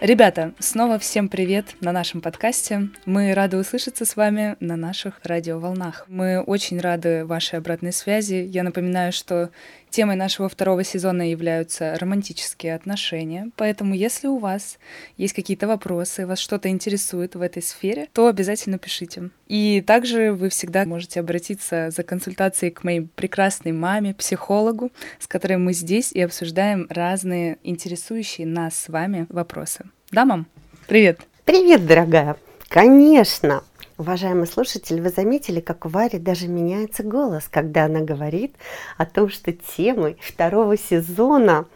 Ребята, снова всем привет на нашем подкасте. Мы рады услышаться с вами на наших радиоволнах. Мы очень рады вашей обратной связи. Я напоминаю, что темой нашего второго сезона являются романтические отношения. Поэтому, если у вас есть какие-то вопросы, вас что-то интересует в этой сфере, то обязательно пишите. И также вы всегда можете обратиться за консультацией к моей прекрасной маме, психологу, с которой мы здесь и обсуждаем разные интересующие нас с вами вопросы. Да, мам? Привет. Привет, дорогая. Конечно. Уважаемый слушатель, вы заметили, как у Вари даже меняется голос, когда она говорит о том, что темой второго сезона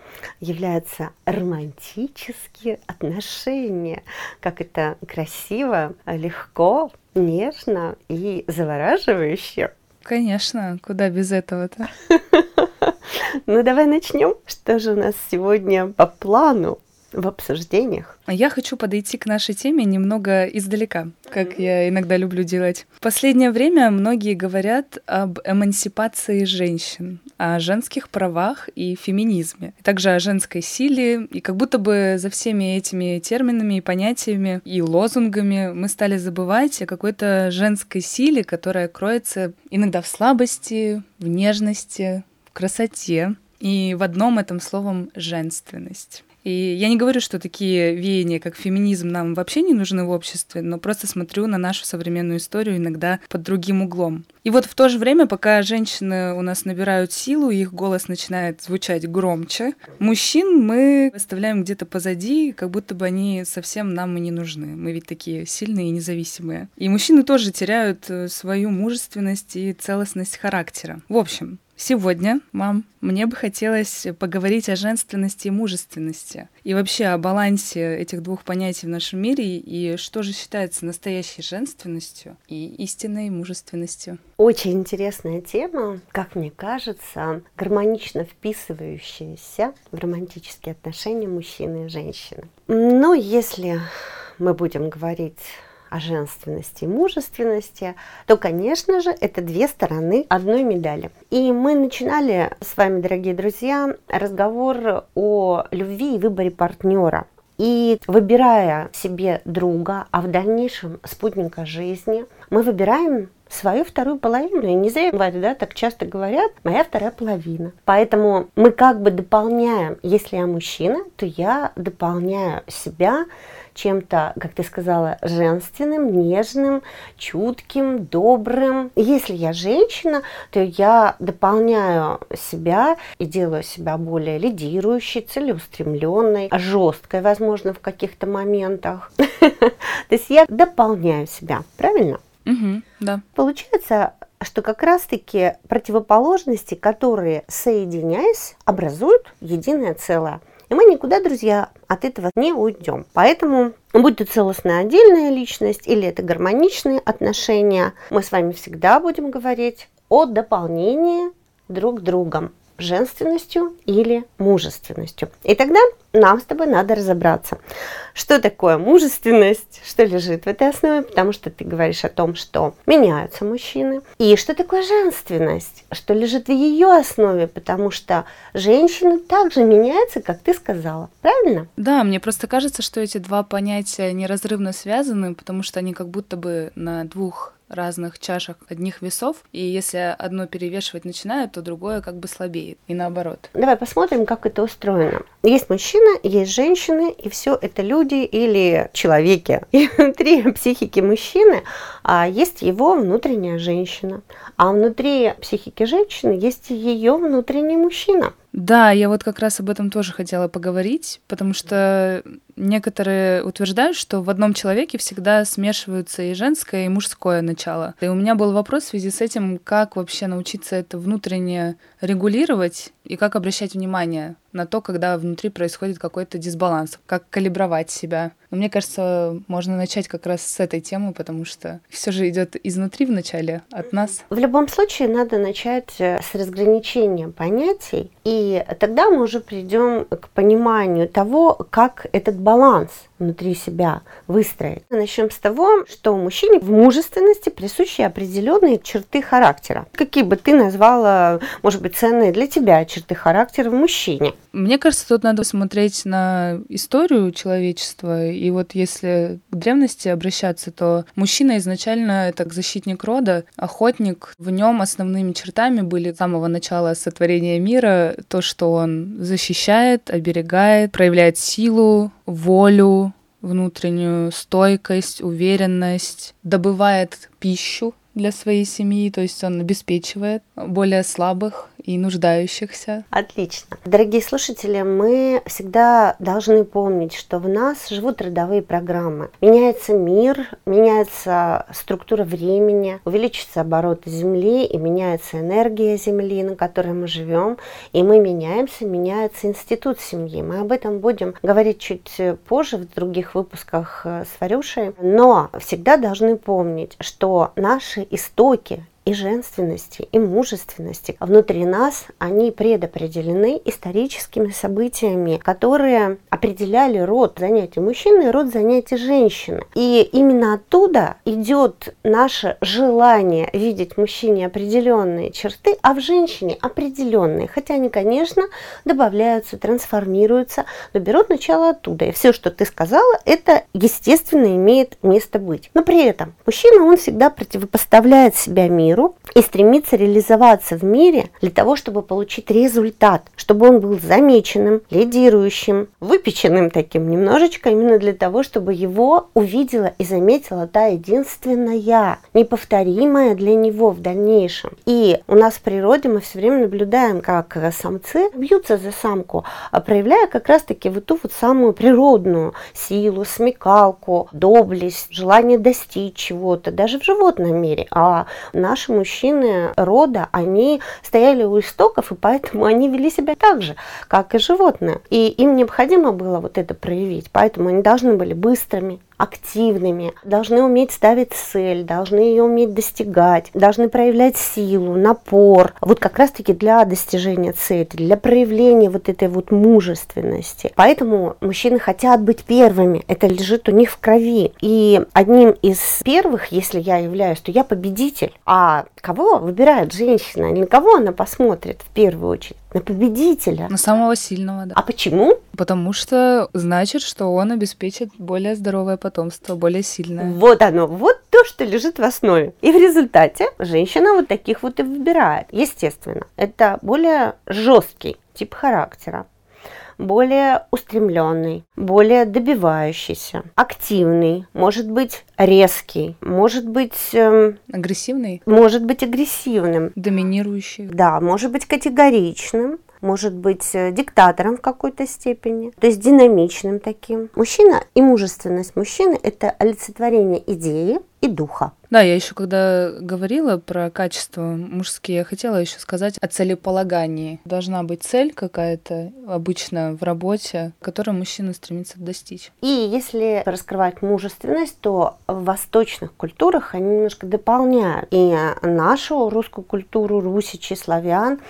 являются романтические отношения. Как это красиво, легко, нежно и завораживающе. Конечно, куда без этого-то? Ну давай начнем. Что же у нас сегодня по плану? В обсуждениях. Я хочу подойти к нашей теме немного издалека, как я иногда люблю делать. В последнее время многие говорят об эмансипации женщин, о женских правах и феминизме, также о женской силе, и как будто бы за всеми этими терминами и понятиями и лозунгами мы стали забывать о какой-то женской силе, которая кроется иногда в слабости, в нежности, в красоте, и в одном этом словом женственность. И я не говорю, что такие веяния, как феминизм, нам вообще не нужны в обществе, но просто смотрю на нашу современную историю иногда под другим углом. И вот в то же время, пока женщины у нас набирают силу, их голос начинает звучать громче, мужчин мы оставляем где-то позади, как будто бы они совсем нам и не нужны. Мы ведь такие сильные и независимые. И мужчины тоже теряют э, свою мужественность и целостность характера. В общем, Сегодня, мам, мне бы хотелось поговорить о женственности и мужественности. И вообще о балансе этих двух понятий в нашем мире и что же считается настоящей женственностью и истинной мужественностью. Очень интересная тема, как мне кажется, гармонично вписывающаяся в романтические отношения мужчины и женщины. Но если мы будем говорить о женственности и мужественности, то, конечно же, это две стороны одной медали. И мы начинали с вами, дорогие друзья, разговор о любви и выборе партнера. И выбирая себе друга, а в дальнейшем спутника жизни, мы выбираем свою вторую половину. И не зря, да, так часто говорят, моя вторая половина. Поэтому мы как бы дополняем, если я мужчина, то я дополняю себя чем-то, как ты сказала, женственным, нежным, чутким, добрым. Если я женщина, то я дополняю себя и делаю себя более лидирующей, целеустремленной, жесткой, возможно, в каких-то моментах. То есть я дополняю себя, правильно? Угу, да. Получается, что как раз-таки противоположности, которые соединяясь, образуют единое целое. И мы никуда, друзья, от этого не уйдем. Поэтому, будь то целостная отдельная личность или это гармоничные отношения, мы с вами всегда будем говорить о дополнении друг другом женственностью или мужественностью. И тогда нам с тобой надо разобраться, что такое мужественность, что лежит в этой основе, потому что ты говоришь о том, что меняются мужчины, и что такое женственность, что лежит в ее основе, потому что женщины также меняются, как ты сказала, правильно? Да, мне просто кажется, что эти два понятия неразрывно связаны, потому что они как будто бы на двух разных чашах одних весов, и если одно перевешивать начинает, то другое как бы слабеет, и наоборот. Давай посмотрим, как это устроено. Есть мужчина, есть женщины, и все это люди или человеки. И внутри психики мужчины а есть его внутренняя женщина, а внутри психики женщины есть ее внутренний мужчина. Да, я вот как раз об этом тоже хотела поговорить, потому что некоторые утверждают, что в одном человеке всегда смешиваются и женское, и мужское начало. И у меня был вопрос в связи с этим, как вообще научиться это внутренне регулировать и как обращать внимание на то, когда внутри происходит какой-то дисбаланс, как калибровать себя. Но мне кажется, можно начать как раз с этой темы, потому что все же идет изнутри вначале, от нас. В любом случае надо начать э, с разграничения понятий, и тогда мы уже придем к пониманию того, как этот баланс внутри себя выстроить. Начнем с того, что мужчине в мужественности присущи определенные черты характера. Какие бы ты назвала, может быть, ценные для тебя черты характера в мужчине? Мне кажется, тут надо смотреть на историю человечества. И вот если к древности обращаться, то мужчина изначально это защитник рода, охотник. В нем основными чертами были с самого начала сотворения мира то, что он защищает, оберегает, проявляет силу, волю, внутреннюю стойкость, уверенность, добывает пищу для своей семьи, то есть он обеспечивает более слабых и нуждающихся. Отлично. Дорогие слушатели, мы всегда должны помнить, что в нас живут родовые программы. Меняется мир, меняется структура времени, увеличится обороты Земли и меняется энергия Земли, на которой мы живем, и мы меняемся, меняется институт семьи. Мы об этом будем говорить чуть позже в других выпусках с Варюшей, но всегда должны помнить, что наши истоки и женственности, и мужественности внутри нас, они предопределены историческими событиями, которые определяли род занятий мужчины и род занятий женщины. И именно оттуда идет наше желание видеть в мужчине определенные черты, а в женщине определенные. Хотя они, конечно, добавляются, трансформируются, но берут начало оттуда. И все, что ты сказала, это естественно имеет место быть. Но при этом мужчина, он всегда противопоставляет себя миру, миру и стремится реализоваться в мире для того, чтобы получить результат, чтобы он был замеченным, лидирующим, выпеченным таким немножечко, именно для того, чтобы его увидела и заметила та единственная, неповторимая для него в дальнейшем. И у нас в природе мы все время наблюдаем, как самцы бьются за самку, а проявляя как раз-таки вот ту вот самую природную силу, смекалку, доблесть, желание достичь чего-то, даже в животном мире. А наш наши мужчины рода, они стояли у истоков, и поэтому они вели себя так же, как и животные. И им необходимо было вот это проявить, поэтому они должны были быстрыми, активными, должны уметь ставить цель, должны ее уметь достигать, должны проявлять силу, напор. Вот как раз-таки для достижения цели, для проявления вот этой вот мужественности. Поэтому мужчины хотят быть первыми, это лежит у них в крови. И одним из первых, если я являюсь, то я победитель. А кого выбирает женщина? На кого она посмотрит в первую очередь? На победителя. На самого сильного, да. А почему? Потому что значит, что он обеспечит более здоровое потомство, более сильное. Вот оно, вот то, что лежит в основе. И в результате женщина вот таких вот и выбирает. Естественно, это более жесткий тип характера более устремленный, более добивающийся, активный, может быть резкий, может быть эм, агрессивный, может быть агрессивным, доминирующий, да, может быть категоричным, может быть э, диктатором в какой-то степени, то есть динамичным таким. Мужчина и мужественность мужчины – это олицетворение идеи и духа. Да, я еще когда говорила про качества мужские, я хотела еще сказать о целеполагании. Должна быть цель какая-то обычно в работе, которую мужчина стремится достичь. И если раскрывать мужественность, то в восточных культурах они немножко дополняют и нашу русскую культуру, русичи, славян,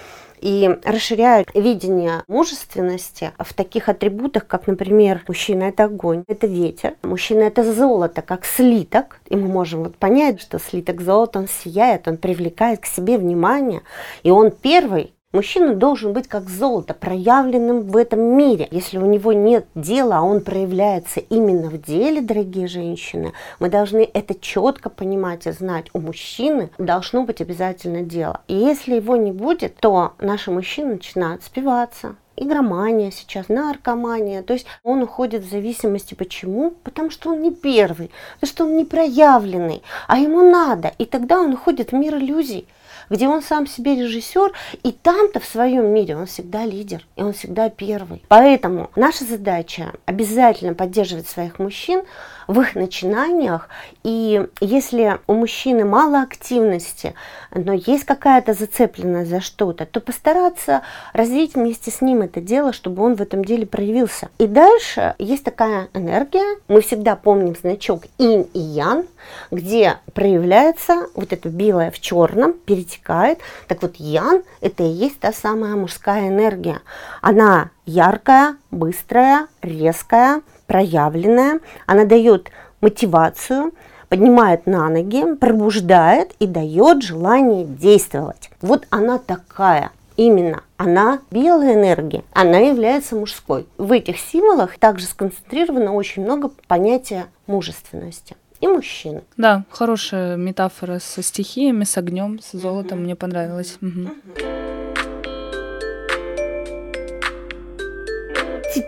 и расширяют видение мужественности в таких атрибутах, как, например, мужчина – это огонь, это ветер, мужчина – это золото, как слиток, и мы можем вот понять, что слиток золота, он сияет, он привлекает к себе внимание, и он первый Мужчина должен быть как золото, проявленным в этом мире. Если у него нет дела, а он проявляется именно в деле, дорогие женщины, мы должны это четко понимать и знать. У мужчины должно быть обязательно дело. И если его не будет, то наши мужчины начинают спиваться, игромания сейчас, наркомания. То есть он уходит в зависимости. Почему? Потому что он не первый, потому что он не проявленный, а ему надо. И тогда он уходит в мир иллюзий где он сам себе режиссер, и там-то в своем мире он всегда лидер, и он всегда первый. Поэтому наша задача обязательно поддерживать своих мужчин в их начинаниях, и если у мужчины мало активности, но есть какая-то зацепленность за что-то, то постараться развить вместе с ним это дело, чтобы он в этом деле проявился. И дальше есть такая энергия, мы всегда помним значок инь и ян, где проявляется вот это белое в черном, перетекает. Так вот, ян – это и есть та самая мужская энергия. Она яркая, быстрая, резкая, проявленная, она дает мотивацию, поднимает на ноги, пробуждает и дает желание действовать. Вот она такая именно она белая энергия, она является мужской. В этих символах также сконцентрировано очень много понятия мужественности и мужчины. Да, хорошая метафора со стихиями, с огнем, с золотом, угу. мне понравилось. Угу.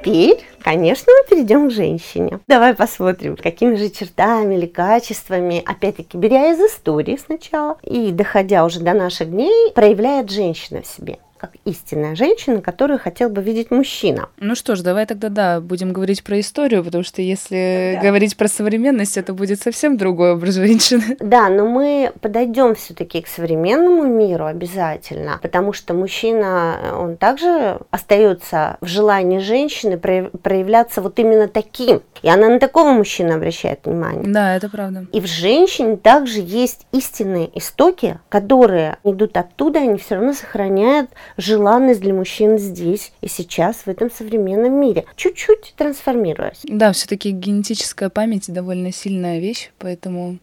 Теперь, конечно, мы перейдем к женщине. Давай посмотрим, какими же чертами или качествами, опять-таки, беря из истории сначала и доходя уже до наших дней, проявляет женщина в себе как истинная женщина, которую хотел бы видеть мужчина. Ну что ж, давай тогда, да, будем говорить про историю, потому что если да. говорить про современность, это будет совсем другой образ женщины. Да, но мы подойдем все-таки к современному миру обязательно, потому что мужчина, он также остается в желании женщины проявляться вот именно таким. И она на такого мужчину обращает внимание. Да, это правда. И в женщине также есть истинные истоки, которые идут оттуда, они все равно сохраняют желанность для мужчин здесь и сейчас, в этом современном мире, чуть-чуть трансформируясь. Да, все-таки генетическая память довольно сильная вещь, поэтому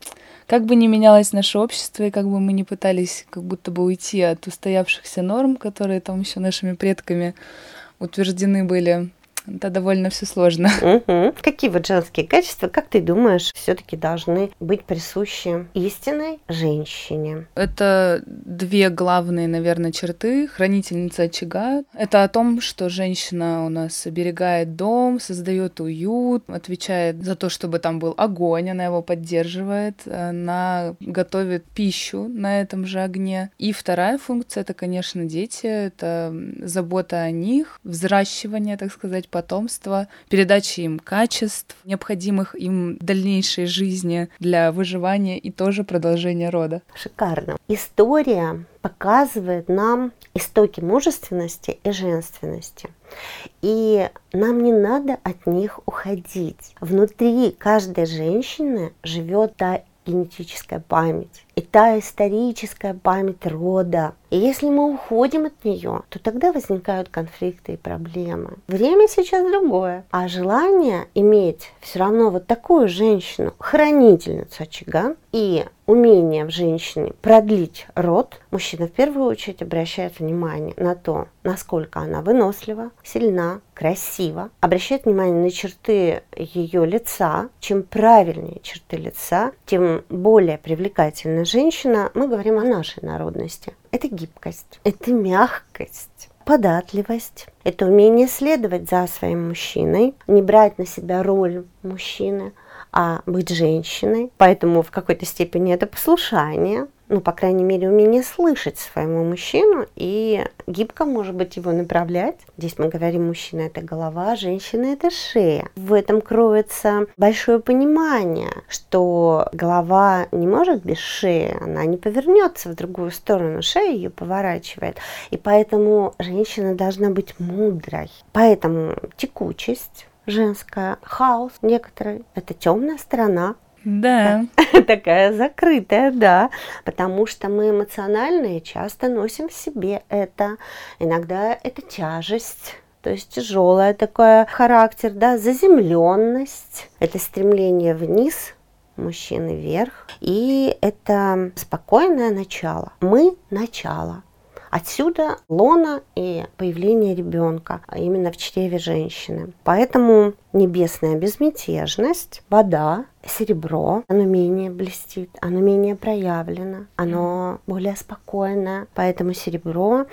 как бы ни менялось наше общество, и как бы мы ни пытались как будто бы уйти от устоявшихся норм, которые там еще нашими предками утверждены были, это довольно все сложно. Угу. Какие вот женские качества, как ты думаешь, все-таки должны быть присущи истинной женщине? Это две главные, наверное, черты. Хранительница очага. Это о том, что женщина у нас оберегает дом, создает уют, отвечает за то, чтобы там был огонь, она его поддерживает, она готовит пищу на этом же огне. И вторая функция это, конечно, дети, это забота о них, взращивание, так сказать, потомства, передачи им качеств, необходимых им дальнейшей жизни для выживания и тоже продолжения рода. Шикарно. История показывает нам истоки мужественности и женственности. И нам не надо от них уходить. Внутри каждой женщины живет та генетическая память и та историческая память рода. И если мы уходим от нее, то тогда возникают конфликты и проблемы. Время сейчас другое, а желание иметь все равно вот такую женщину, хранительницу очага и умение в женщине продлить род, мужчина в первую очередь обращает внимание на то, насколько она вынослива, сильна, красива, обращает внимание на черты ее лица. Чем правильнее черты лица, тем более привлекательна женщина. Мы говорим о нашей народности. Это гибкость, это мягкость податливость, это умение следовать за своим мужчиной, не брать на себя роль мужчины, а быть женщиной. Поэтому в какой-то степени это послушание, ну, по крайней мере, умение слышать своему мужчину и гибко, может быть, его направлять. Здесь мы говорим, мужчина – это голова, женщина – это шея. В этом кроется большое понимание, что голова не может без шеи, она не повернется в другую сторону, шея ее поворачивает. И поэтому женщина должна быть мудрой. Поэтому текучесть, женская, хаос некоторый, это темная сторона да. Такая закрытая, да. Потому что мы эмоциональные часто носим в себе это. Иногда это тяжесть. То есть тяжелая такой характер, да, заземленность, это стремление вниз, мужчины вверх, и это спокойное начало. Мы начало. Отсюда лона и появление ребенка, а именно в чреве женщины. Поэтому небесная безмятежность, вода, серебро, оно менее блестит, оно менее проявлено, оно более спокойное, поэтому серебро.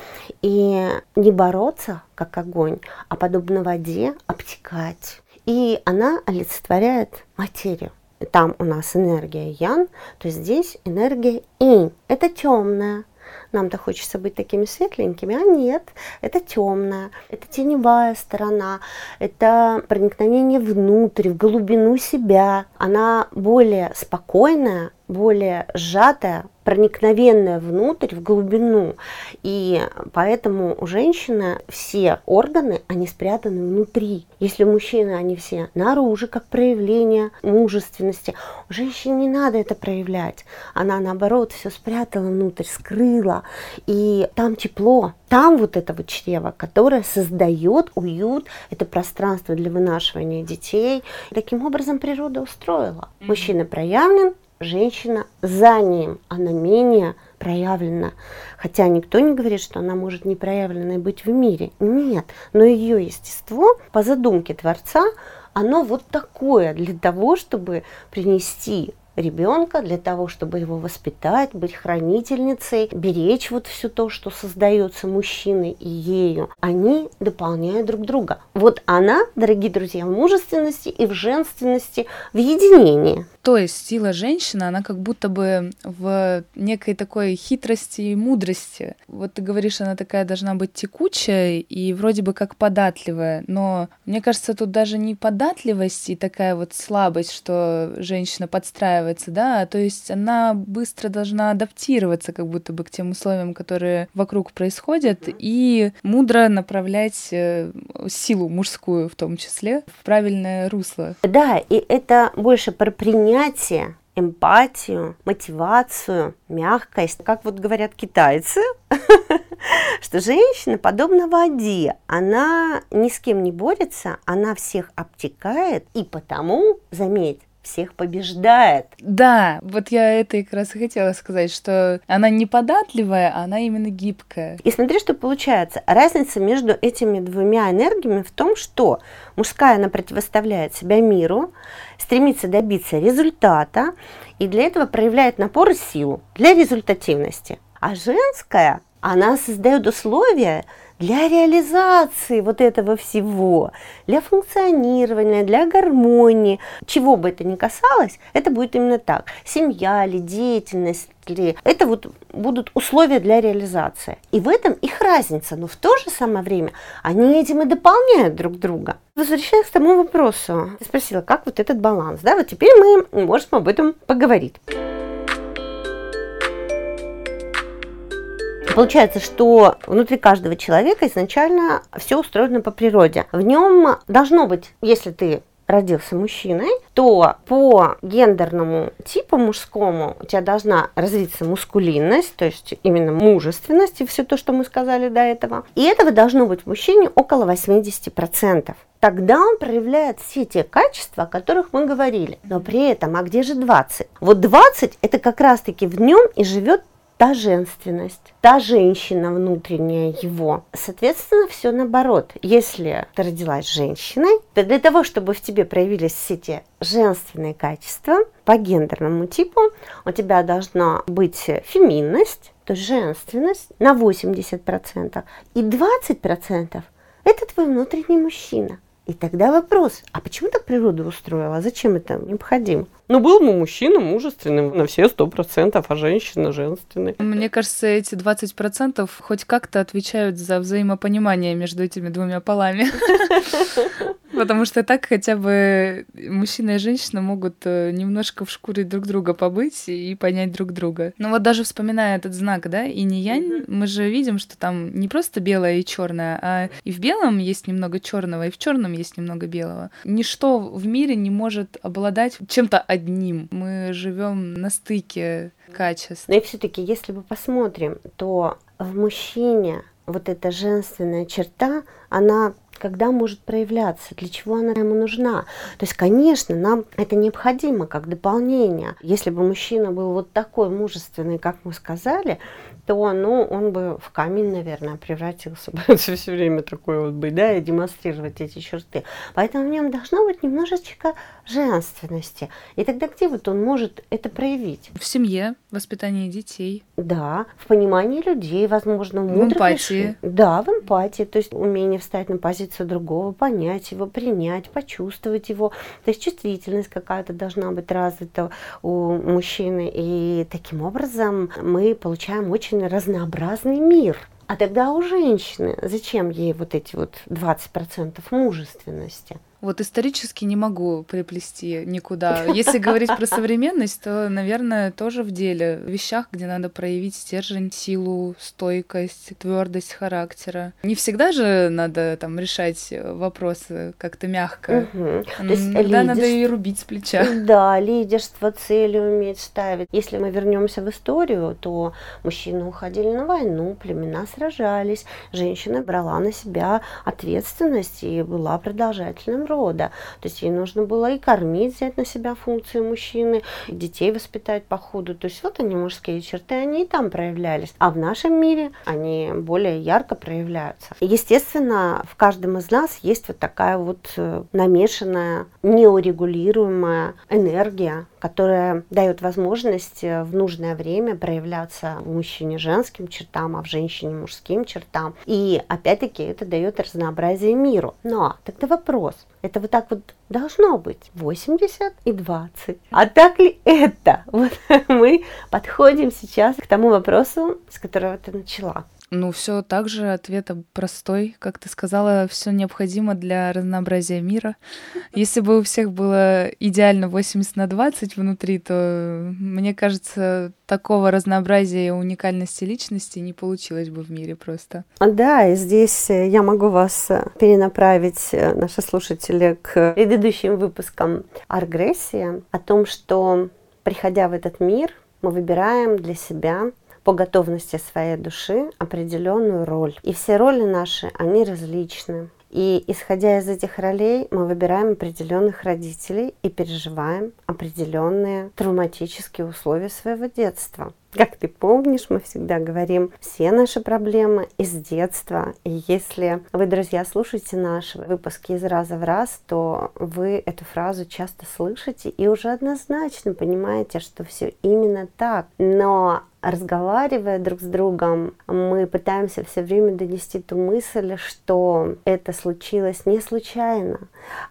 И не бороться, как огонь, а подобно воде обтекать. И она олицетворяет материю. Там у нас энергия ян, то здесь энергия инь. Это темная, нам-то хочется быть такими светленькими, а нет, это темная, это теневая сторона, это проникновение внутрь, в глубину себя. Она более спокойная, более сжатая, проникновенная внутрь, в глубину. И поэтому у женщины все органы, они спрятаны внутри. Если у мужчины они все наружу, как проявление мужественности, у женщины не надо это проявлять. Она, наоборот, все спрятала внутрь, скрыла и там тепло, там вот это вот чрево, которое создает уют, это пространство для вынашивания детей. Таким образом природа устроила. Мужчина проявлен, женщина за ним, она менее проявлена. Хотя никто не говорит, что она может не проявленной быть в мире. Нет, но ее естество по задумке Творца, оно вот такое для того, чтобы принести ребенка для того, чтобы его воспитать, быть хранительницей, беречь вот все то, что создается мужчиной и ею, они дополняют друг друга. Вот она, дорогие друзья, в мужественности и в женственности в единении. То есть сила женщины, она как будто бы в некой такой хитрости и мудрости. Вот ты говоришь, она такая должна быть текучая и вроде бы как податливая, но мне кажется, тут даже не податливость и такая вот слабость, что женщина подстраивается, да, а то есть она быстро должна адаптироваться как будто бы к тем условиям, которые вокруг происходят, и мудро направлять э, силу мужскую в том числе в правильное русло. Да, и это больше про принятие, эмпатию, мотивацию, мягкость. Как вот говорят китайцы, что женщина подобна воде. Она ни с кем не борется, она всех обтекает, и потому, заметь, всех побеждает. Да, вот я это как раз и хотела сказать, что она не податливая, а она именно гибкая. И смотри, что получается. Разница между этими двумя энергиями в том, что мужская, она противоставляет себя миру, стремится добиться результата, и для этого проявляет напор и силу для результативности. А женская, она создает условия для реализации вот этого всего, для функционирования, для гармонии, чего бы это ни касалось, это будет именно так. Семья ли, деятельность ли, это вот будут условия для реализации. И в этом их разница, но в то же самое время они этим и дополняют друг друга. Возвращаясь к тому вопросу, ты спросила, как вот этот баланс, да, вот теперь мы можем об этом поговорить. Получается, что внутри каждого человека изначально все устроено по природе. В нем должно быть, если ты родился мужчиной, то по гендерному типу мужскому у тебя должна развиться мускулинность, то есть именно мужественность и все то, что мы сказали до этого. И этого должно быть в мужчине около 80% тогда он проявляет все те качества, о которых мы говорили. Но при этом, а где же 20? Вот 20 это как раз-таки в нем и живет та женственность, та женщина внутренняя его. Соответственно, все наоборот. Если ты родилась женщиной, то для того, чтобы в тебе проявились все эти женственные качества по гендерному типу, у тебя должна быть феминность, то есть женственность на 80%, и 20% это твой внутренний мужчина. И тогда вопрос, а почему так природа устроила? Зачем это необходимо? Ну, был бы мужчина мужественным на все сто процентов, а женщина женственной. Мне кажется, эти 20% хоть как-то отвечают за взаимопонимание между этими двумя полами. Потому что так хотя бы мужчина и женщина могут э, немножко в шкуре друг друга побыть и понять друг друга. Но вот даже вспоминая этот знак, да, и не янь, мы же видим, что там не просто белое и черное, а и в белом есть немного черного, и в черном есть немного белого. Ничто в мире не может обладать чем-то одним. Мы живем на стыке качеств. Но и все-таки, если мы посмотрим, то в мужчине вот эта женственная черта, она когда может проявляться, для чего она ему нужна. То есть, конечно, нам это необходимо как дополнение. Если бы мужчина был вот такой мужественный, как мы сказали, то ну, он бы в камень, наверное, превратился бы все время такой вот бы, да, и демонстрировать эти черты. Поэтому в нем должно быть немножечко женственности. И тогда где вот он может это проявить? В семье, воспитании детей. Да, в понимании людей, возможно, в, в эмпатии. Решениях. Да, в эмпатии, то есть умение встать на позицию другого, понять его, принять, почувствовать его. То есть чувствительность какая-то должна быть развита у мужчины. И таким образом мы получаем очень очень разнообразный мир. А тогда у женщины зачем ей вот эти вот 20% мужественности? Вот исторически не могу приплести никуда. Если говорить про современность, то, наверное, тоже в деле. В вещах, где надо проявить стержень, силу, стойкость, твердость характера. Не всегда же надо там решать вопросы как-то мягко. То есть Иногда надо и рубить с плеча. Да, лидерство, цели уметь ставить. Если мы вернемся в историю, то мужчины уходили на войну, племена сражались, женщина брала на себя ответственность и была продолжателем рода. То есть ей нужно было и кормить, взять на себя функции мужчины, детей воспитать по ходу. То есть вот они, мужские черты, они и там проявлялись. А в нашем мире они более ярко проявляются. Естественно, в каждом из нас есть вот такая вот э, намешанная, неурегулируемая энергия, которая дает возможность э, в нужное время проявляться в мужчине женским чертам, а в женщине мужским чертам. И опять-таки это дает разнообразие миру. Но тогда вопрос, это вот так вот должно быть 80 и 20. А так ли это? Вот мы подходим сейчас к тому вопросу, с которого ты начала. Ну, все так же, ответ простой. Как ты сказала, все необходимо для разнообразия мира. Если бы у всех было идеально 80 на 20 внутри, то, мне кажется, такого разнообразия и уникальности личности не получилось бы в мире просто. Да, и здесь э, я могу вас э, перенаправить, э, наши слушатели, к предыдущим выпускам «Аргрессия», о том, что, приходя в этот мир, мы выбираем для себя по готовности своей души определенную роль. И все роли наши, они различны. И исходя из этих ролей, мы выбираем определенных родителей и переживаем определенные травматические условия своего детства. Как ты помнишь, мы всегда говорим все наши проблемы из детства. И если вы, друзья, слушаете наши выпуски из раза в раз, то вы эту фразу часто слышите и уже однозначно понимаете, что все именно так. Но разговаривая друг с другом, мы пытаемся все время донести ту мысль, что это случилось не случайно,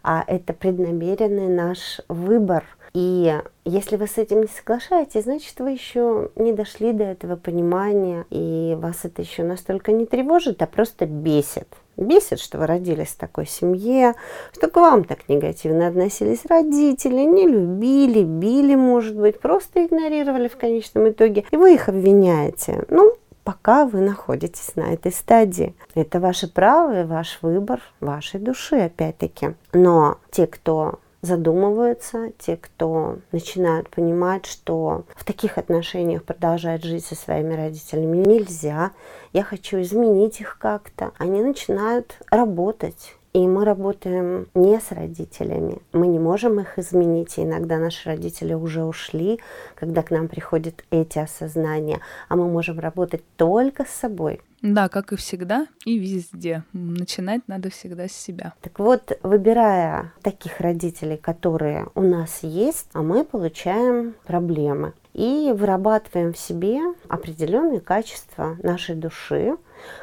а это преднамеренный наш выбор. И если вы с этим не соглашаетесь, значит, вы еще не дошли до этого понимания, и вас это еще настолько не тревожит, а просто бесит. Бесит, что вы родились в такой семье, что к вам так негативно относились родители, не любили, били, может быть, просто игнорировали в конечном итоге, и вы их обвиняете. Ну, пока вы находитесь на этой стадии. Это ваше право и ваш выбор вашей души, опять-таки. Но те, кто задумываются, те, кто начинают понимать, что в таких отношениях продолжать жить со своими родителями нельзя, я хочу изменить их как-то, они начинают работать. И мы работаем не с родителями. Мы не можем их изменить. И иногда наши родители уже ушли, когда к нам приходят эти осознания. А мы можем работать только с собой. Да, как и всегда, и везде. Начинать надо всегда с себя. Так вот, выбирая таких родителей, которые у нас есть, а мы получаем проблемы. И вырабатываем в себе определенные качества нашей души,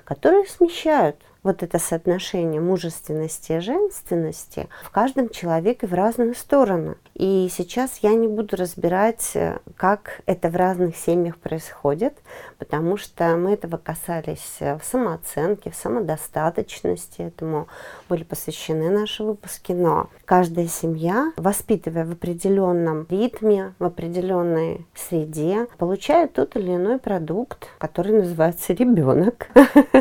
которые смещают вот это соотношение мужественности и женственности в каждом человеке в разные стороны. И сейчас я не буду разбирать, как это в разных семьях происходит, потому что мы этого касались в самооценке, в самодостаточности, этому были посвящены наши выпуски. Но каждая семья, воспитывая в определенном ритме, в определенной среде, получает тот или иной продукт, который называется ребенок.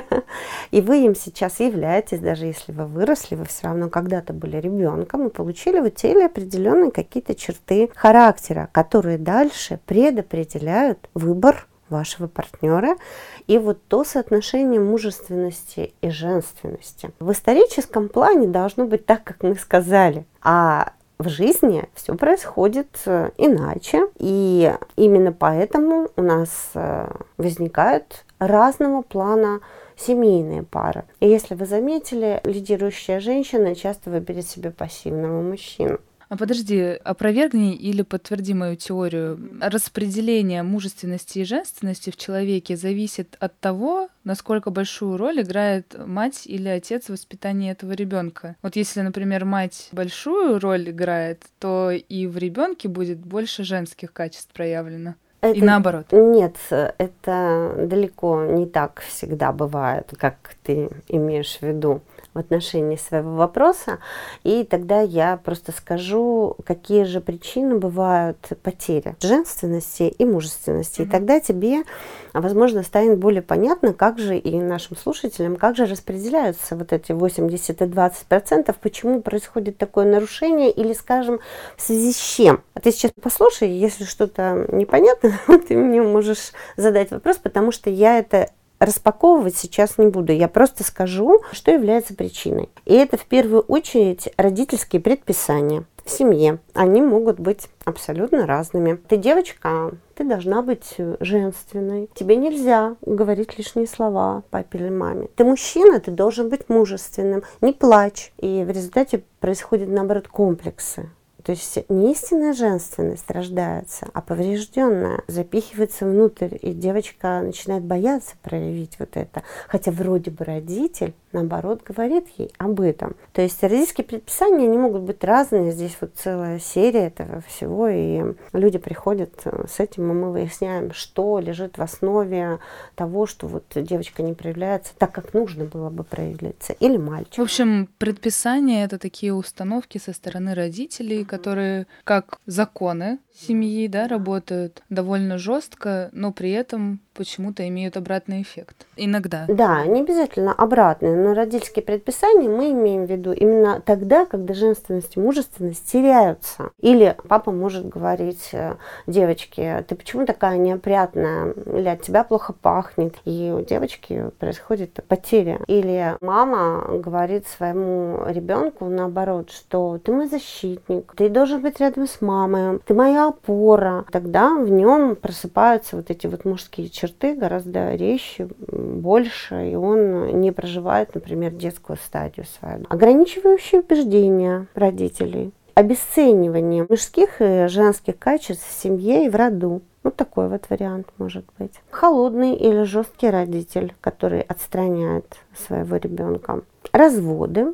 И вы им сейчас являетесь, даже если вы выросли, вы все равно когда-то были ребенком и получили в теле определенные какие-то черты характера, которые дальше предопределяют выбор вашего партнера и вот то соотношение мужественности и женственности. В историческом плане должно быть так, как мы сказали, а в жизни все происходит иначе, и именно поэтому у нас возникают разного плана семейные пары. И если вы заметили, лидирующая женщина часто выберет себе пассивного мужчину. А подожди, опровергни или подтверди мою теорию. Распределение мужественности и женственности в человеке зависит от того, насколько большую роль играет мать или отец в воспитании этого ребенка. Вот если, например, мать большую роль играет, то и в ребенке будет больше женских качеств проявлено. Это, и наоборот? Нет, это далеко не так всегда бывает, как ты имеешь в виду в отношении своего вопроса. И тогда я просто скажу, какие же причины бывают потери женственности и мужественности. Mm-hmm. И тогда тебе, возможно, станет более понятно, как же и нашим слушателям, как же распределяются вот эти 80 и 20 процентов, почему происходит такое нарушение или, скажем, в связи с чем. А ты сейчас послушай, если что-то непонятно, ты мне можешь задать вопрос, потому что я это распаковывать сейчас не буду. Я просто скажу, что является причиной. И это в первую очередь родительские предписания в семье. Они могут быть абсолютно разными. Ты девочка, ты должна быть женственной. Тебе нельзя говорить лишние слова папе или маме. Ты мужчина, ты должен быть мужественным. Не плачь. И в результате происходят, наоборот, комплексы. То есть не истинная женственность рождается, а поврежденная запихивается внутрь, и девочка начинает бояться проявить вот это. Хотя вроде бы родитель наоборот, говорит ей об этом. То есть родительские предписания, они могут быть разные. Здесь вот целая серия этого всего, и люди приходят э, с этим, и мы выясняем, что лежит в основе того, что вот девочка не проявляется так, как нужно было бы проявляться, или мальчик. В общем, предписания — это такие установки со стороны родителей, которые как законы семьи, да, работают довольно жестко, но при этом почему-то имеют обратный эффект. Иногда. Да, не обязательно обратный, но родительские предписания мы имеем в виду именно тогда, когда женственность и мужественность теряются. Или папа может говорить э, девочке, ты почему такая неопрятная, или от тебя плохо пахнет, и у девочки происходит потеря. Или мама говорит своему ребенку наоборот, что ты мой защитник, ты должен быть рядом с мамой, ты моя опора. Тогда в нем просыпаются вот эти вот мужские черты гораздо резче, больше, и он не проживает, например, детскую стадию свою. Ограничивающие убеждения родителей, обесценивание мужских и женских качеств в семье и в роду. Вот такой вот вариант может быть. Холодный или жесткий родитель, который отстраняет своего ребенка. Разводы,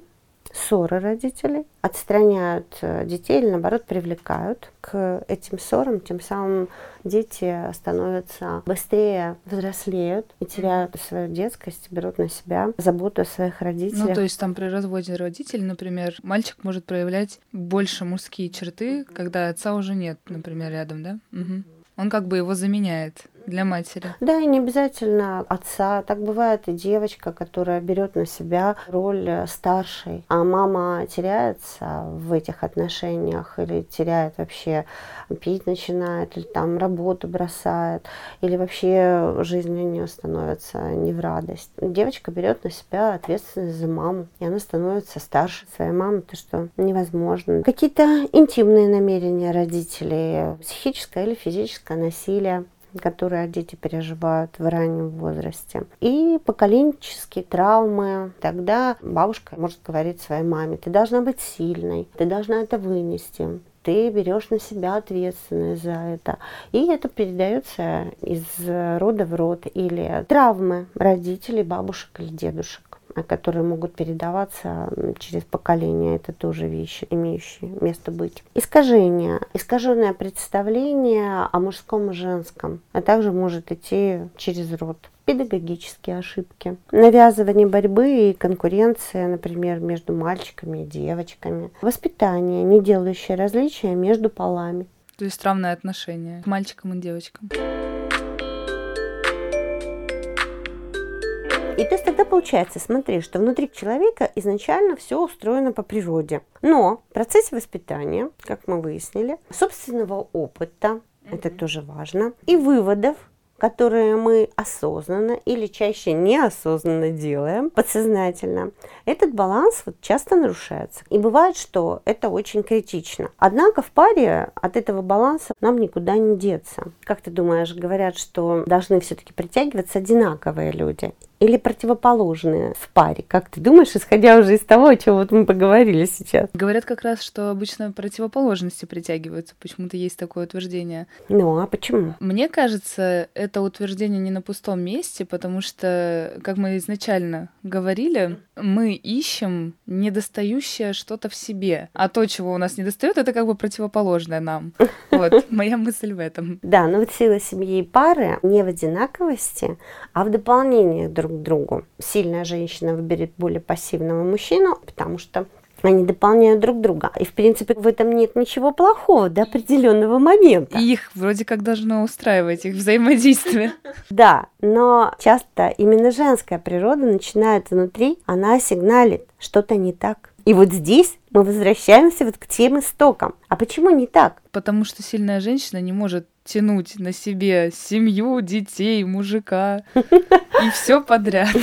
ссоры родителей, отстраняют э, детей или наоборот привлекают к этим ссорам, тем самым дети становятся быстрее взрослеют и теряют свою детскость, берут на себя заботу о своих родителях. Ну, то есть там при разводе родителей, например, мальчик может проявлять больше мужские черты, когда отца уже нет, например, рядом, да? Угу. Он как бы его заменяет для матери. Да, и не обязательно отца. Так бывает и девочка, которая берет на себя роль старшей, а мама теряется в этих отношениях или теряет вообще, пить начинает, или там работу бросает, или вообще жизнь у нее становится не в радость. Девочка берет на себя ответственность за маму, и она становится старше своей мамы, то что невозможно. Какие-то интимные намерения родителей, психическое или физическое насилие, которые дети переживают в раннем возрасте. И поколенческие травмы. Тогда бабушка может говорить своей маме, ты должна быть сильной, ты должна это вынести ты берешь на себя ответственность за это. И это передается из рода в род. Или травмы родителей, бабушек или дедушек которые могут передаваться через поколение. Это тоже вещи, имеющие место быть. Искажение. Искаженное представление о мужском и женском, а также может идти через род педагогические ошибки, навязывание борьбы и конкуренция, например, между мальчиками и девочками, воспитание, не делающее различия между полами. То есть равное отношение к мальчикам и девочкам. Получается, смотри, что внутри человека изначально все устроено по природе. Но в процессе воспитания, как мы выяснили, собственного опыта, это тоже важно, и выводов, которые мы осознанно или чаще неосознанно делаем, подсознательно, этот баланс вот часто нарушается. И бывает, что это очень критично. Однако в паре от этого баланса нам никуда не деться. Как ты думаешь, говорят, что должны все-таки притягиваться одинаковые люди? Или противоположные в паре? Как ты думаешь, исходя уже из того, о чем вот мы поговорили сейчас? Говорят как раз, что обычно противоположности притягиваются. Почему-то есть такое утверждение. Ну, а почему? Мне кажется, это утверждение не на пустом месте, потому что, как мы изначально говорили, мы ищем недостающее что-то в себе, а то, чего у нас недостает, это как бы противоположное нам. Вот, моя мысль в этом. Да, но вот сила семьи и пары не в одинаковости, а в дополнении друг к другу. Сильная женщина выберет более пассивного мужчину, потому что они дополняют друг друга. И, в принципе, в этом нет ничего плохого до определенного момента. И их вроде как должно устраивать, их взаимодействие. Да, но часто именно женская природа начинает внутри, она сигналит, что-то не так. И вот здесь мы возвращаемся вот к тем истокам. А почему не так? Потому что сильная женщина не может тянуть на себе семью, детей, мужика и все подряд.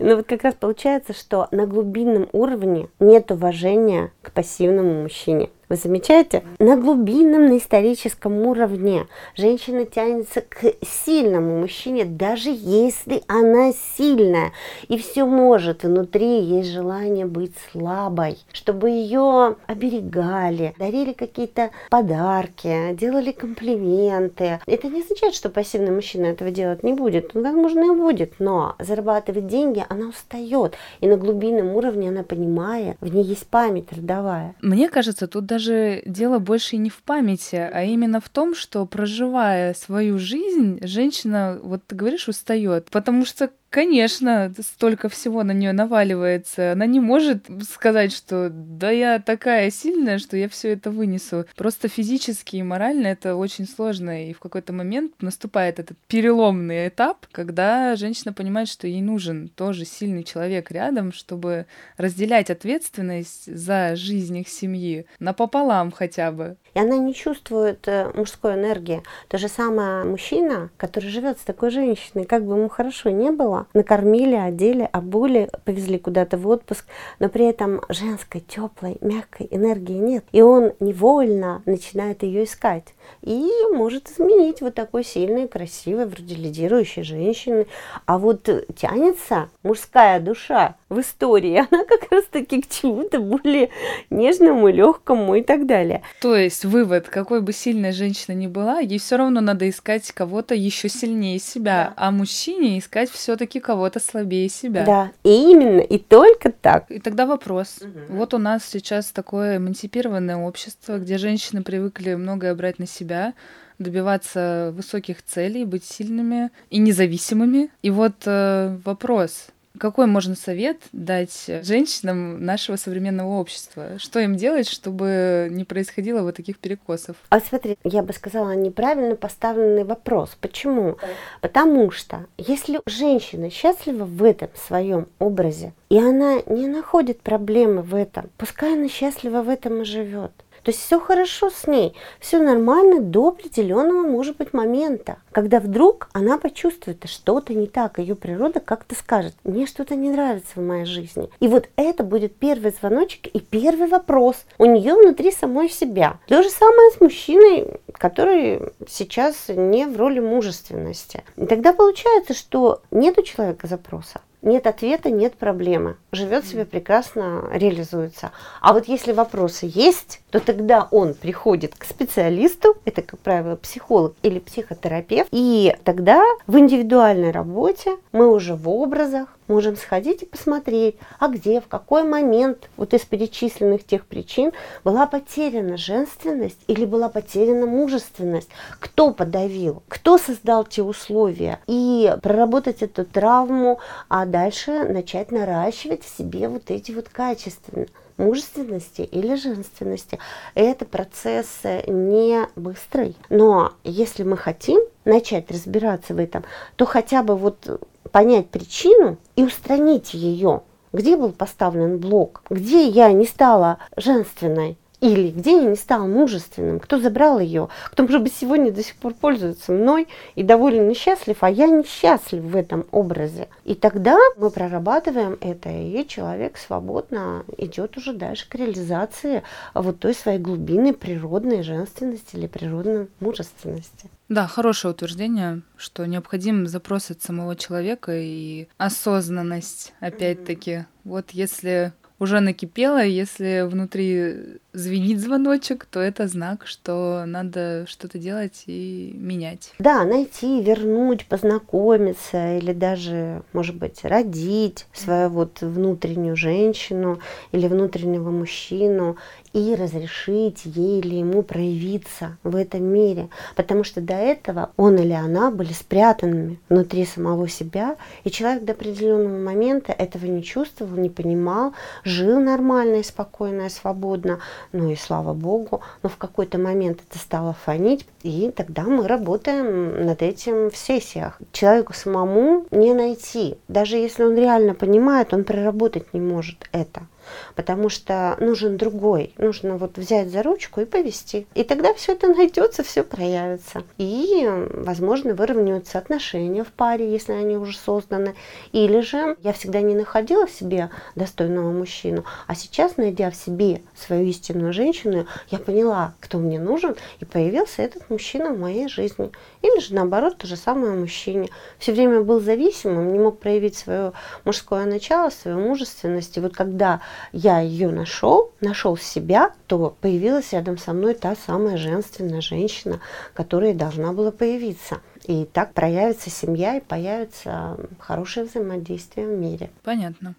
Ну вот как раз получается, что на глубинном уровне нет уважения к пассивному мужчине. Вы замечаете? На глубинном, на историческом уровне женщина тянется к сильному мужчине, даже если она сильная и все может. Внутри есть желание быть слабой, чтобы ее оберегали, дарили какие-то подарки, делали комплименты. Это не означает, что пассивный мужчина этого делать не будет. Он, возможно, и будет, но зарабатывать деньги она устает. И на глубинном уровне она понимает, в ней есть память родовая. Мне кажется, тут даже дело больше не в памяти, а именно в том, что проживая свою жизнь, женщина, вот ты говоришь, устает, потому что Конечно, столько всего на нее наваливается. Она не может сказать, что да я такая сильная, что я все это вынесу. Просто физически и морально это очень сложно. И в какой-то момент наступает этот переломный этап, когда женщина понимает, что ей нужен тоже сильный человек рядом, чтобы разделять ответственность за жизнь их семьи напополам хотя бы. И она не чувствует э, мужской энергии. То же самое мужчина, который живет с такой женщиной, как бы ему хорошо не было, дома, накормили, одели, обули, повезли куда-то в отпуск, но при этом женской, теплой, мягкой энергии нет. И он невольно начинает ее искать. И может изменить вот такой сильной, красивой, вроде лидирующей женщины. А вот тянется мужская душа в истории, она как раз-таки к чему-то более нежному, легкому и так далее. То есть вывод, какой бы сильная женщина ни была, ей все равно надо искать кого-то еще сильнее себя, да. а мужчине искать все-таки кого-то слабее себя. Да, и именно, и только так. И тогда вопрос. Угу. Вот у нас сейчас такое эмансипированное общество, где женщины привыкли многое брать на себя, добиваться высоких целей, быть сильными и независимыми. И вот э, вопрос, какой можно совет дать женщинам нашего современного общества? Что им делать, чтобы не происходило вот таких перекосов? А смотри, я бы сказала неправильно поставленный вопрос. Почему? Потому что если женщина счастлива в этом своем образе, и она не находит проблемы в этом, пускай она счастлива в этом и живет. То есть все хорошо с ней, все нормально до определенного, может быть, момента, когда вдруг она почувствует, что-то не так, ее природа как-то скажет, мне что-то не нравится в моей жизни. И вот это будет первый звоночек и первый вопрос у нее внутри самой себя. То же самое с мужчиной, который сейчас не в роли мужественности. И тогда получается, что нет у человека запроса. Нет ответа, нет проблемы. Живет себе прекрасно, реализуется. А вот если вопросы есть, то тогда он приходит к специалисту, это, как правило, психолог или психотерапевт, и тогда в индивидуальной работе мы уже в образах можем сходить и посмотреть, а где, в какой момент вот из перечисленных тех причин была потеряна женственность или была потеряна мужественность, кто подавил, кто создал те условия, и проработать эту травму, а дальше начать наращивать в себе вот эти вот качества мужественности или женственности. Это процесс не быстрый. Но если мы хотим начать разбираться в этом, то хотя бы вот понять причину и устранить ее. Где был поставлен блок? Где я не стала женственной? Или где я не стал мужественным? Кто забрал ее? Кто, может быть, сегодня до сих пор пользуется мной и доволен и счастлив, а я несчастлив в этом образе. И тогда мы прорабатываем это, и человек свободно идет уже дальше к реализации вот той своей глубины природной женственности или природной мужественности. Да, хорошее утверждение, что необходим запрос от самого человека и осознанность, опять-таки. Mm-hmm. Вот если уже накипело, если внутри звенит звоночек, то это знак, что надо что-то делать и менять. Да, найти, вернуть, познакомиться или даже, может быть, родить свою вот внутреннюю женщину или внутреннего мужчину и разрешить ей или ему проявиться в этом мире. Потому что до этого он или она были спрятанными внутри самого себя, и человек до определенного момента этого не чувствовал, не понимал, жил нормально и спокойно и свободно, ну и слава богу, но в какой-то момент это стало фонить, и тогда мы работаем над этим в сессиях. Человеку самому не найти, даже если он реально понимает, он проработать не может это потому что нужен другой. Нужно вот взять за ручку и повести. И тогда все это найдется, все проявится. И, возможно, выровняются отношения в паре, если они уже созданы. Или же я всегда не находила себе достойного мужчину, а сейчас, найдя в себе свою истинную женщину, я поняла, кто мне нужен, и появился этот мужчина в моей жизни. Или же наоборот, то же самое мужчине. Все время был зависимым, не мог проявить свое мужское начало, свою мужественность. И вот когда я ее нашел, нашел себя, то появилась рядом со мной та самая женственная женщина, которая должна была появиться. И так проявится семья и появится хорошее взаимодействие в мире. Понятно.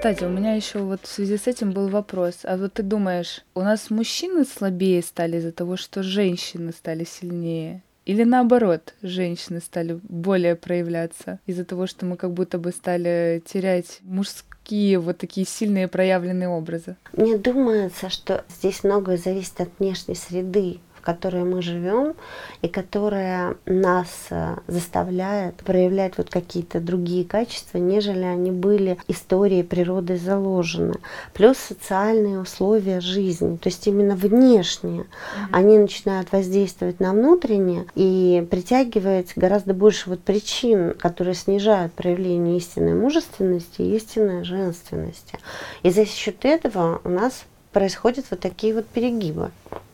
Кстати, у меня еще вот в связи с этим был вопрос. А вот ты думаешь, у нас мужчины слабее стали из-за того, что женщины стали сильнее? Или наоборот, женщины стали более проявляться из-за того, что мы как будто бы стали терять мужские вот такие сильные проявленные образы? Мне думается, что здесь многое зависит от внешней среды в которой мы живем, и которая нас э, заставляет проявлять вот какие-то другие качества, нежели они были историей природы заложены. Плюс социальные условия жизни, то есть именно внешние, mm-hmm. они начинают воздействовать на внутреннее и притягивать гораздо больше вот причин, которые снижают проявление истинной мужественности и истинной женственности. И за счет этого у нас происходят вот такие вот перегибы.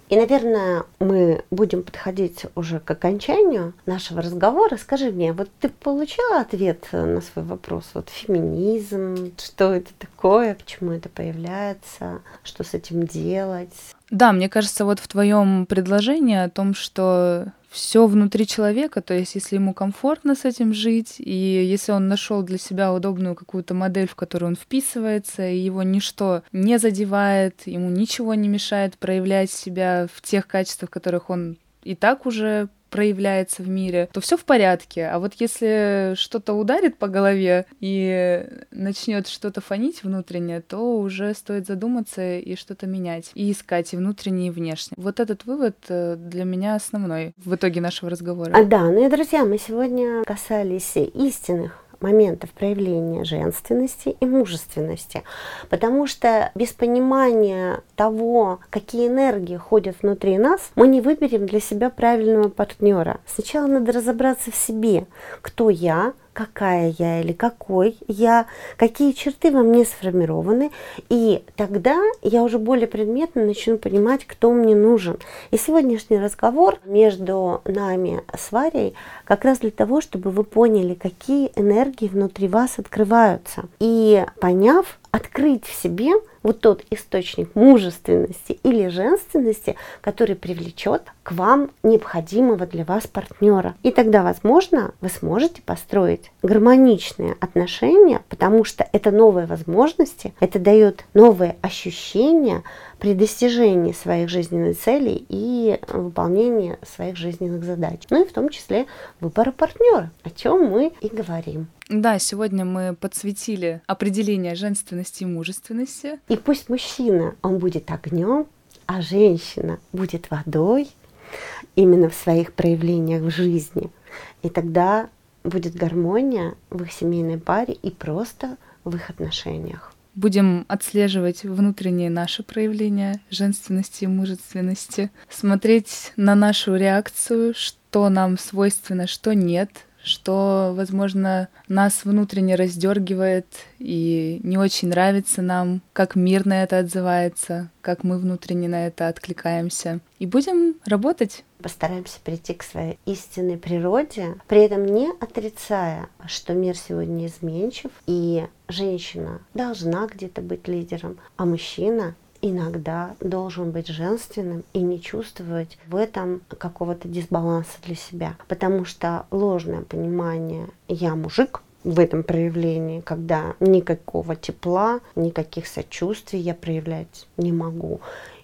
И, наверное, мы будем подходить уже к окончанию нашего разговора. Скажи мне, вот ты получила ответ на свой вопрос? Вот феминизм, что это такое, почему это появляется, что с этим делать? Да, мне кажется, вот в твоем предложении о том, что все внутри человека, то есть если ему комфортно с этим жить, и если он нашел для себя удобную какую-то модель, в которую он вписывается, и его ничто не задевает, ему ничего не мешает проявлять себя в тех качествах, которых он и так уже проявляется в мире, то все в порядке. А вот если что-то ударит по голове и начнет что-то фонить внутреннее, то уже стоит задуматься и что-то менять, и искать и внутреннее, и внешнее. Вот этот вывод э, для меня основной в итоге нашего разговора. А, да, ну и, друзья, мы сегодня касались истинных моментов проявления женственности и мужественности. Потому что без понимания того, какие энергии ходят внутри нас, мы не выберем для себя правильного партнера. Сначала надо разобраться в себе, кто я, какая я или какой я, какие черты во мне сформированы, и тогда я уже более предметно начну понимать, кто мне нужен. И сегодняшний разговор между нами с Варей как раз для того, чтобы вы поняли, какие энергии внутри вас открываются. И поняв, открыть в себе вот тот источник мужественности или женственности, который привлечет к вам необходимого для вас партнера. И тогда, возможно, вы сможете построить гармоничные отношения, потому что это новые возможности, это дает новые ощущения при достижении своих жизненных целей и выполнении своих жизненных задач. Ну и в том числе выбора партнера, о чем мы и говорим. Да, сегодня мы подсветили определение женственности и мужественности. И пусть мужчина, он будет огнем, а женщина будет водой именно в своих проявлениях в жизни. И тогда будет гармония в их семейной паре и просто в их отношениях. Будем отслеживать внутренние наши проявления женственности и мужественности, смотреть на нашу реакцию, что нам свойственно, что нет, что, возможно, нас внутренне раздергивает и не очень нравится нам, как мир на это отзывается, как мы внутренне на это откликаемся. И будем работать. Постараемся прийти к своей истинной природе, при этом не отрицая, что мир сегодня изменчив, и женщина должна где-то быть лидером, а мужчина иногда должен быть женственным и не чувствовать в этом какого-то дисбаланса для себя. Потому что ложное понимание «я мужик», в этом проявлении, когда никакого тепла, никаких сочувствий я проявлять не могу.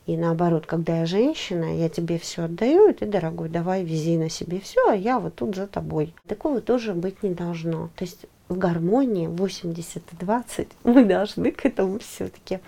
И наоборот, когда я женщина, я тебе все отдаю, и ты, дорогой, давай вези на себе все, а я вот тут за тобой. Такого тоже быть не должно. То есть в гармонии 80 и 20 мы должны к этому все-таки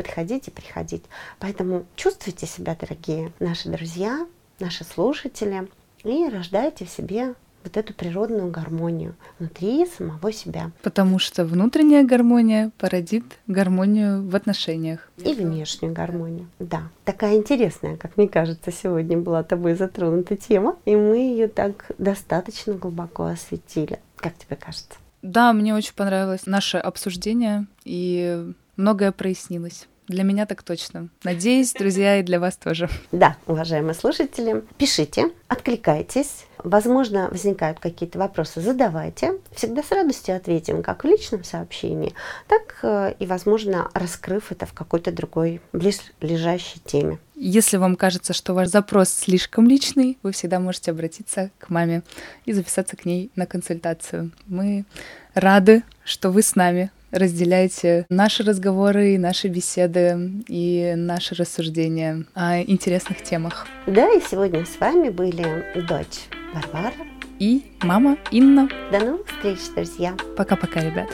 подходить и приходить. Поэтому чувствуйте себя, дорогие наши друзья, наши слушатели, и рождайте в себе вот эту природную гармонию внутри самого себя. Потому что внутренняя гармония породит гармонию в отношениях. И внешнюю гармонию, да. Такая интересная, как мне кажется, сегодня была тобой затронута тема, и мы ее так достаточно глубоко осветили. Как тебе кажется? Да, мне очень понравилось наше обсуждение, и многое прояснилось. Для меня так точно. Надеюсь, друзья, и для вас тоже. Да, уважаемые слушатели, пишите, откликайтесь. Возможно, возникают какие-то вопросы, задавайте. Всегда с радостью ответим, как в личном сообщении, так э, и, возможно, раскрыв это в какой-то другой близлежащей теме. Если вам кажется, что ваш запрос слишком личный, вы всегда можете обратиться к маме и записаться к ней на консультацию. Мы рады, что вы с нами разделяете наши разговоры, наши беседы и наши рассуждения о интересных темах. Да, и сегодня с вами были дочь Варвара и мама Инна. До новых встреч, друзья. Пока-пока, ребят.